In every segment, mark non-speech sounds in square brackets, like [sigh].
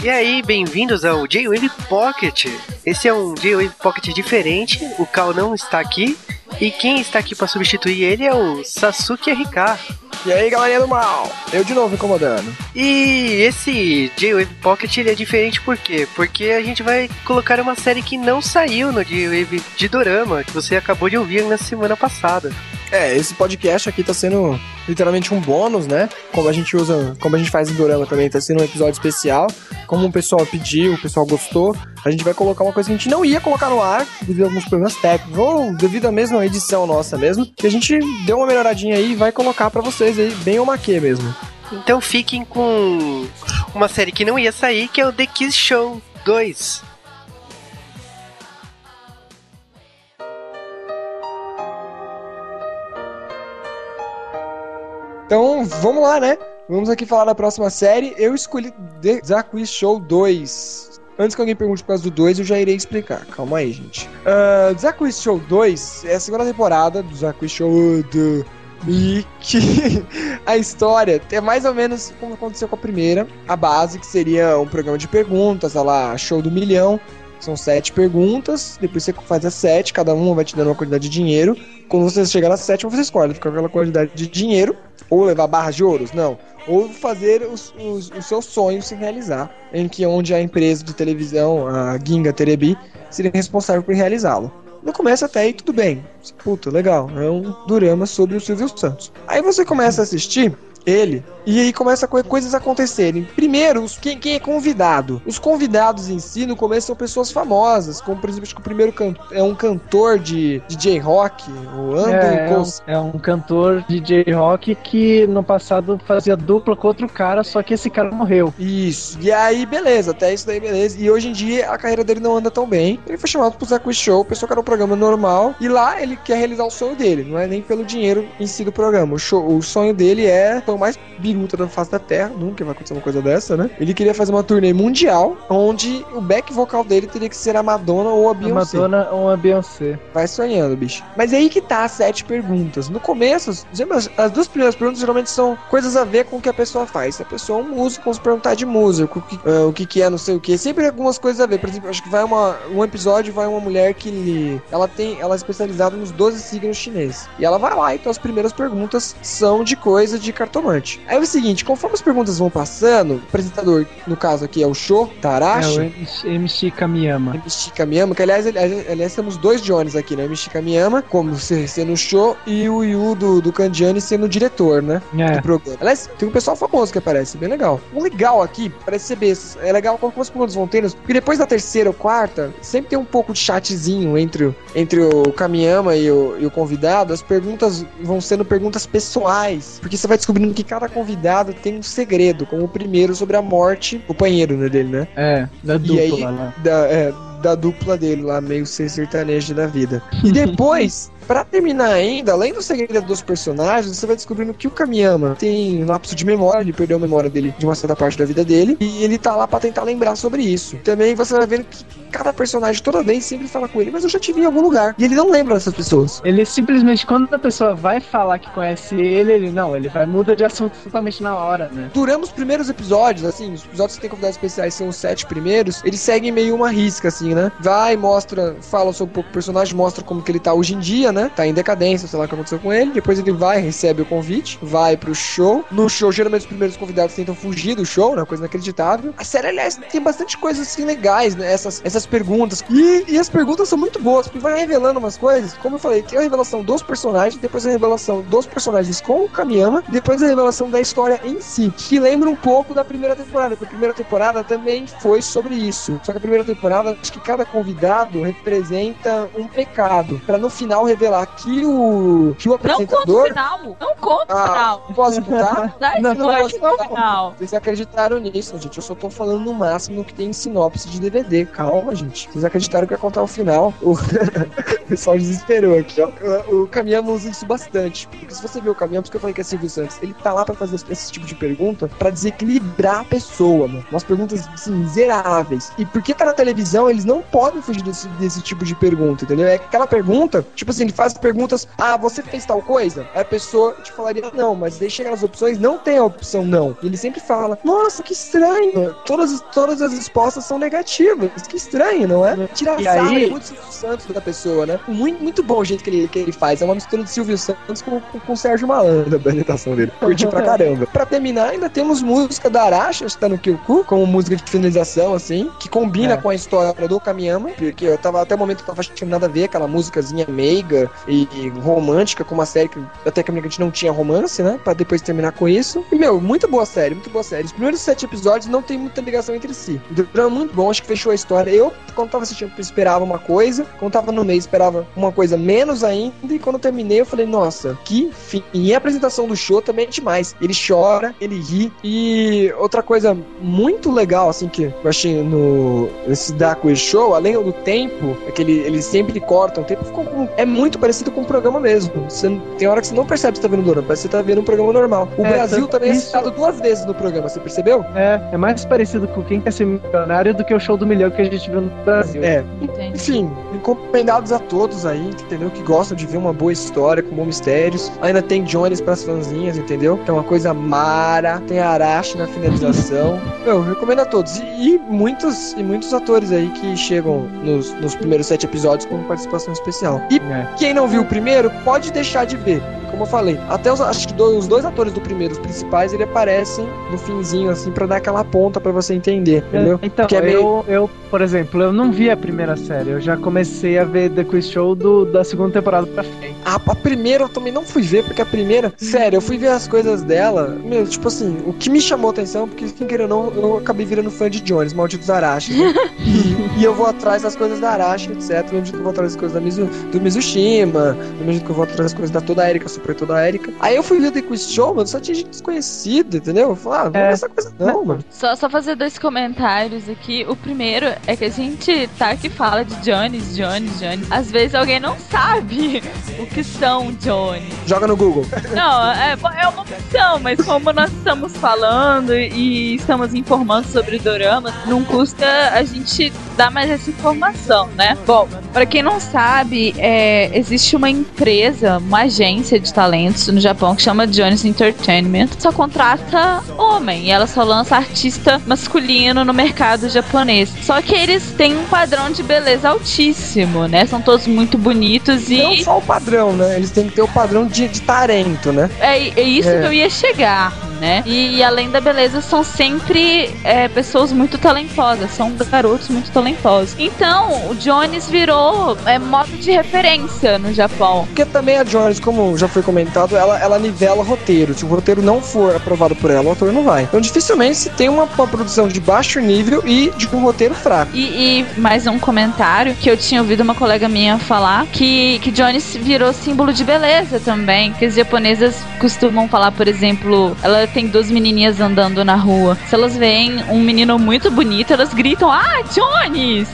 E aí, bem-vindos ao J-Wave Pocket. Esse é um J-Wave Pocket diferente. O Cal não está aqui. E quem está aqui para substituir ele é o Sasuke RK. E aí, galerinha do mal? Eu de novo incomodando. E esse J-Wave Pocket ele é diferente por quê? Porque a gente vai colocar uma série que não saiu no J-Wave de Dorama, que você acabou de ouvir na semana passada. É, esse podcast aqui tá sendo literalmente um bônus, né? Como a gente usa, como a gente faz em Dorama também, tá sendo um episódio especial. Como o pessoal pediu, o pessoal gostou, a gente vai colocar uma coisa que a gente não ia colocar no ar, devido a alguns problemas técnicos, ou devido à mesma edição nossa mesmo, que a gente deu uma melhoradinha aí e vai colocar para vocês aí, bem o maquê mesmo. Então fiquem com uma série que não ia sair, que é o The Kiss Show 2. Então, vamos lá, né? Vamos aqui falar da próxima série. Eu escolhi The Quiz Show 2. Antes que alguém pergunte por causa do 2, eu já irei explicar. Calma aí, gente. Uh, The Quiz Show 2 é a segunda temporada do The Quiz Show do... Que [laughs] a história é mais ou menos como aconteceu com a primeira. A base, que seria um programa de perguntas, a lá, show do milhão. São sete perguntas, depois você faz as sete, cada uma vai te dando uma quantidade de dinheiro. Quando você chegar na sétima, você escolhe ficar com aquela quantidade de dinheiro, ou levar barras de ouros, não. Ou fazer os, os, os seus sonhos se realizar, em que onde a empresa de televisão, a Ginga Terebi, seria responsável por realizá-lo. No começo até aí tudo bem. Puta, legal. É um drama sobre o Silvio Santos. Aí você começa a assistir ele. E aí começa a coisas acontecerem. Primeiro, os, quem, quem, é convidado? Os convidados em si, no começo, são pessoas famosas. Como, por exemplo, acho que o primeiro é um cantor de DJ rock, o Andrew é, é, um, é um cantor de DJ rock que no passado fazia dupla com outro cara, só que esse cara morreu. Isso. E aí, beleza, até isso daí, beleza. E hoje em dia a carreira dele não anda tão bem. Ele foi chamado pro Zack Show, pessoa que era um programa normal. E lá ele quer realizar o sonho dele. Não é nem pelo dinheiro em si do programa. O, show, o sonho dele é mais biruta da face da Terra, nunca vai acontecer uma coisa dessa, né? Ele queria fazer uma turnê mundial, onde o back vocal dele teria que ser a Madonna ou a Beyoncé. A Madonna ou a Beyoncé. Vai sonhando, bicho. Mas é aí que tá as sete perguntas. No começo, as duas primeiras perguntas geralmente são coisas a ver com o que a pessoa faz. Se a pessoa é um músico, vamos perguntar de música, o que, uh, o que, que é, não sei o que. Sempre algumas coisas a ver. Por exemplo, acho que vai uma, um episódio, vai uma mulher que ela tem, ela é especializada nos 12 signos chineses. E ela vai lá, então as primeiras perguntas são de coisa de cartomante. Aí é o seguinte, conforme as perguntas vão passando, o apresentador, no caso aqui é o Sho Tarashi. É o MC Kamiyama. MC Kamiyama, que aliás, aliás, temos dois Jones aqui, né? MC Kamiyama, como sendo o Sho, e o Yu do, do Kandiani sendo o diretor, né? É. Do programa. Aliás, tem um pessoal famoso que aparece, bem legal. O legal aqui, parece ser bestas, é legal como as perguntas vão tendo, porque depois da terceira ou quarta, sempre tem um pouco de chatzinho entre, entre o Kamiyama e o, e o convidado, as perguntas vão sendo perguntas pessoais, porque você vai descobrindo que cada convidado tem um segredo, como o primeiro sobre a morte, o banheiro né, dele, né? É, da dupla aí, lá. Da, é, da dupla dele lá, meio ser sertanejo da vida. E [laughs] depois Pra terminar ainda, além do segredo dos personagens, você vai descobrindo que o Kamiyama tem um lapso de memória, ele perdeu a memória dele de uma certa parte da vida dele, e ele tá lá para tentar lembrar sobre isso. Também você vai vendo que cada personagem toda vez sempre fala com ele, mas eu já te vi em algum lugar. E ele não lembra dessas pessoas. Ele simplesmente, quando a pessoa vai falar que conhece ele, ele não, ele vai muda de assunto totalmente na hora, né? Durante os primeiros episódios, assim, os episódios que tem convidados especiais são os sete primeiros, eles seguem meio uma risca, assim, né? Vai, mostra, fala sobre um pouco o personagem, mostra como que ele tá hoje em dia, né? Né? Tá em decadência, sei lá o que aconteceu com ele. Depois ele vai, recebe o convite, vai pro show. No show, geralmente os primeiros convidados tentam fugir do show, né? Coisa inacreditável. A série, aliás, tem bastante coisas assim legais, né? Essas, essas perguntas. E, e as perguntas são muito boas, porque vai revelando umas coisas. Como eu falei, tem a revelação dos personagens, depois a revelação dos personagens com o Kamiyama, depois a revelação da história em si, que lembra um pouco da primeira temporada, porque a primeira temporada também foi sobre isso. Só que a primeira temporada, acho que cada convidado representa um pecado, para no final revelar revelar que o, que o apresentador... Não conta o final! Não conta o ah, final! Posso contar? [laughs] não, não, não contar. Final. Vocês acreditaram nisso, gente. Eu só tô falando no máximo que tem em sinopse de DVD. Calma, gente. Vocês acreditaram que ia contar o final. O, [laughs] pessoal desesperou aqui, ó. O, Caminhão usa isso bastante. Porque se você ver o Caminhão, porque eu falei que é Silvio Santos, ele tá lá pra fazer esse tipo de pergunta pra desequilibrar a pessoa, mano. Umas perguntas, assim, miseráveis. E porque tá na televisão, eles não podem fugir desse, desse tipo de pergunta, entendeu? É aquela pergunta, tipo assim, ele faz perguntas, ah, você fez tal coisa? Aí a pessoa te falaria não, mas chega nas opções, não tem a opção não. E ele sempre fala, nossa, que estranho. Todas, todas as respostas são negativas. Que estranho, não é? Tirar sarro aí- é muito Silvio Santos da pessoa, né? Muito, muito bom o jeito que ele, que ele faz. É uma mistura de Silvio Santos com, com, com o Sérgio Malandro, a apresentação dele. Curti pra [laughs] caramba. Pra terminar, ainda temos música da Arashi, acho que tá no Kyuku, como música de finalização, assim, que combina É. com a história do Kamiyama, porque eu tava, até o momento eu tava achando nada a ver, aquela músicazinha meiga e, romântica, com uma série que até que a gente não tinha romance, né? Pra depois terminar com isso. E, meu, muito boa série, muito boa série. Os primeiros sete episódios não tem muita ligação entre si. É muito bom, acho que fechou a história. Eu, quando tava assistindo, esperava uma coisa, quando tava no meio, esperava uma coisa menos ainda, e quando eu terminei, eu falei, nossa, que fim. E a apresentação do show também é demais. Ele chora, ele ri. E outra coisa muito legal, assim, que eu achei no nesse Dark Show, além do tempo, é que ele, eles sempre cortam o tempo, ficou com- é muito parecido com o programa mesmo. Você, tem hora que você não percebe que você tá vendo o Dorama, parece que você tá vendo um programa normal. O É, Brasil tanto também é isso- citado duas vezes no programa, você percebeu? É, é mais parecido com quem quer ser milionário do que o show do milhão que a gente viu no Brasil. É, Entendi. Enfim, encomendados a todos aí, entendeu? Que gostam de ver uma boa história com bons mistérios. Ainda tem Jones pras fãzinhas, entendeu? Que é uma coisa mara. Tem Arashi na finalização. [laughs] Eu recomendo a todos. E, e muitos e muitos atores aí que chegam nos, nos primeiros sete episódios com participação especial. E É. quem não viu o primeiro, pode deixar de ver. Como eu falei, até os, acho que do- os dois atores do primeiro, os principais, ele aparecem no finzinho, assim, pra dar aquela ponta pra você entender, entendeu? Então, é meio- eu, eu, por exemplo, eu não vi a primeira série, eu já comecei a ver The Quiz Show do, da segunda temporada pra frente. A, a primeira eu também não fui ver, porque a primeira, sério, eu fui ver as coisas dela. Meu, tipo assim, o que me chamou a atenção, porque quem queira ou não, eu acabei virando fã de Jones, malditos Arashi. Né? e, [laughs] e eu vou atrás das coisas da Arashi, etc. Do mesmo jeito que eu vou atrás das coisas da Mizu, do Mizushima, do mesmo jeito que eu vou atrás das coisas da toda a Erika, super toda a Erika. Aí eu fui ver The Quiz Show, mano, só tinha gente desconhecida, entendeu? Eu falei, ah, não É. essa coisa não, mano. Só, só fazer dois comentários aqui. O primeiro é que a gente tá aqui fala de Jones, Jones, Jones. Às vezes alguém não sabe [laughs] o que são Jones. Joga no Google. Não, é, é uma opção, mas como nós estamos falando e estamos informando sobre doramas, não custa a gente dar mais essa informação, né? Bom, pra quem não sabe, é, existe uma empresa, uma agência de talentos no Japão que chama Jones Entertainment, só contrata homem e ela só lança artista masculino no mercado japonês. Só que eles têm um padrão de beleza altíssimo, né? São todos muito bonitos e Não só o padrão, né? Eles têm que ter o padrão de, de talento, né? é, é isso É. que eu ia chegar, né? E, e além da beleza, são sempre é, pessoas muito talentosas, são garotos muito talentosos. Então, o Jones virou é, modo de referência no Japão. Porque também a Jones, como já foi comentado, ela, ela nivela roteiro. Se o roteiro não for aprovado por ela, o autor não vai. Então dificilmente se tem uma, uma produção de baixo nível e de um roteiro fraco. E, e mais um comentário que eu tinha ouvido uma colega minha falar que, que Jones virou símbolo de beleza também. Que as japonesas costumam falar, por exemplo, ela tem duas menininhas andando na rua. Se elas veem um menino muito bonito, elas gritam: Ah, Jones!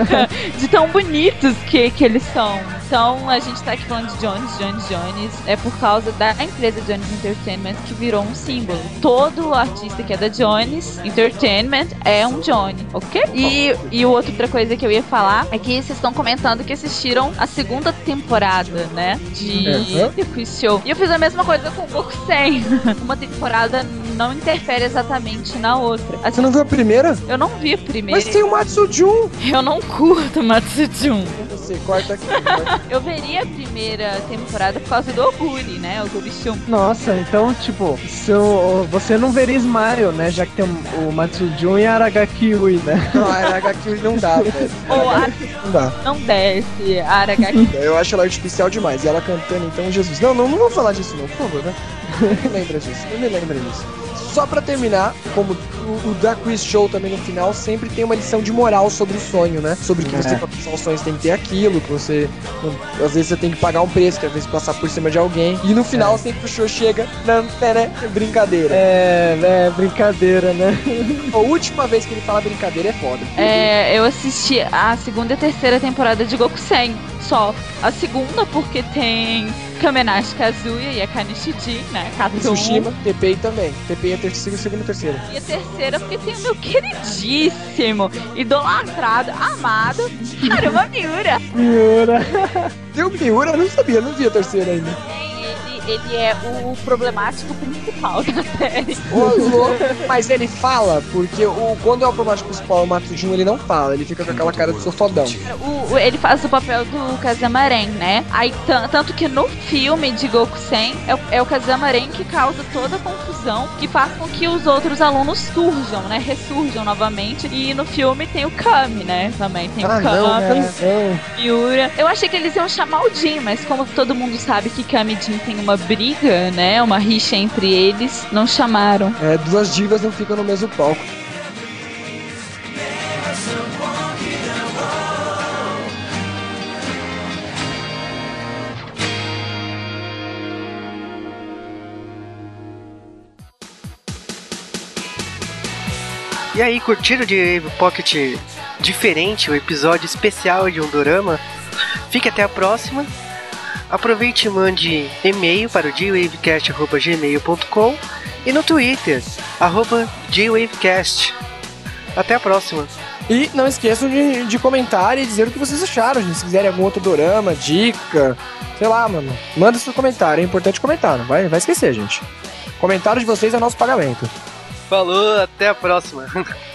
[laughs] De tão bonitos que, que eles são. Então a gente tá aqui falando de Jones, Jones, Jones. É por causa da empresa Jones Entertainment que virou um símbolo. Todo artista que é da Jones Entertainment é um Johnny, ok? E, e outra coisa que eu ia falar é que vocês estão comentando que assistiram a segunda temporada, né? De Uhum. The Quiz Show. E eu fiz a mesma coisa com o Goku 100. [laughs] Uma temporada não interfere exatamente na outra. Você Assim, não viu a primeira? eu não vi a primeira. Mas tem o Matsujun. Eu não curto Matsujun. Você corta aqui. corta. Eu veria a primeira temporada por causa do Oguri, né? O Gurichum. Nossa, então, tipo, se o- você não veria Smile, né? Já que tem o, Matsujun e a Aragaki Ui, né? não, a Aragaki não dá, [laughs] velho. Ou a Não dá. não desce, a Aragaki. Eu acho ela artificial demais. E ela cantando, então, Jesus. Não, não, não vou falar disso, não, por favor, né? Não me lembra disso. Não me lembra disso. Só pra terminar, como o, o da Quiz Show também no final, sempre tem uma lição de moral sobre o sonho, né? Sobre que É. você, pra alcançar os sonhos, tem que ter aquilo, que você. Às vezes você tem que pagar um preço, que às vezes passar por cima de alguém. E no final, sempre o show chega. Não, né? Brincadeira. É, é brincadeira, né? A última vez que ele fala brincadeira é foda. É, eu assisti a segunda e terceira temporada de Goku 100, só. A segunda porque tem Kamenashi Kazuya e a Kanishiji, né? Katsumi. Tsushima, TPI também. TPI é terceiro, segundo e terceiro. E a terceira terceira porque tem o meu queridíssimo, idolatrado, amado, Haruma Miura. Miura. Deu Miura? Eu não sabia, não vi a terceira ainda. Ele, ele é o problemático principal [laughs] da série. Ô. Mas ele fala, porque o, quando é o problemático principal, o Matsujin, ele não fala, ele fica com aquela cara de sou fodão. O, o- ele faz o papel do Kazamaren, né? Aí, tan- tanto que no filme de Goku-sen, é, o- é o Kazamaren que causa toda a confusão, que faz com que os outros alunos surjam, né? Ressurjam novamente. E no filme tem o Kami, né? Também tem Ah, o não, Kami, Não. Miura. Eu achei que eles iam chamar o Jin, mas como todo mundo sabe que Kami e Jin tem uma briga, né? Uma rixa entre eles, não chamaram. É, duas divas não ficam no mesmo palco. E aí, curtiram de Pocket diferente, o episódio especial de um dorama? Fique até a próxima. Aproveite e mande e-mail para o jwavecast.gmail.com e no Twitter, arroba jwavecast. Até a próxima. E não esqueçam de, de comentar e dizer o que vocês acharam, gente. Se quiserem algum outro dorama, dica, sei lá, mano. Manda seu comentário, é importante comentar, não vai, vai esquecer, gente. Comentário de vocês é nosso pagamento. Falou, até a próxima. [laughs]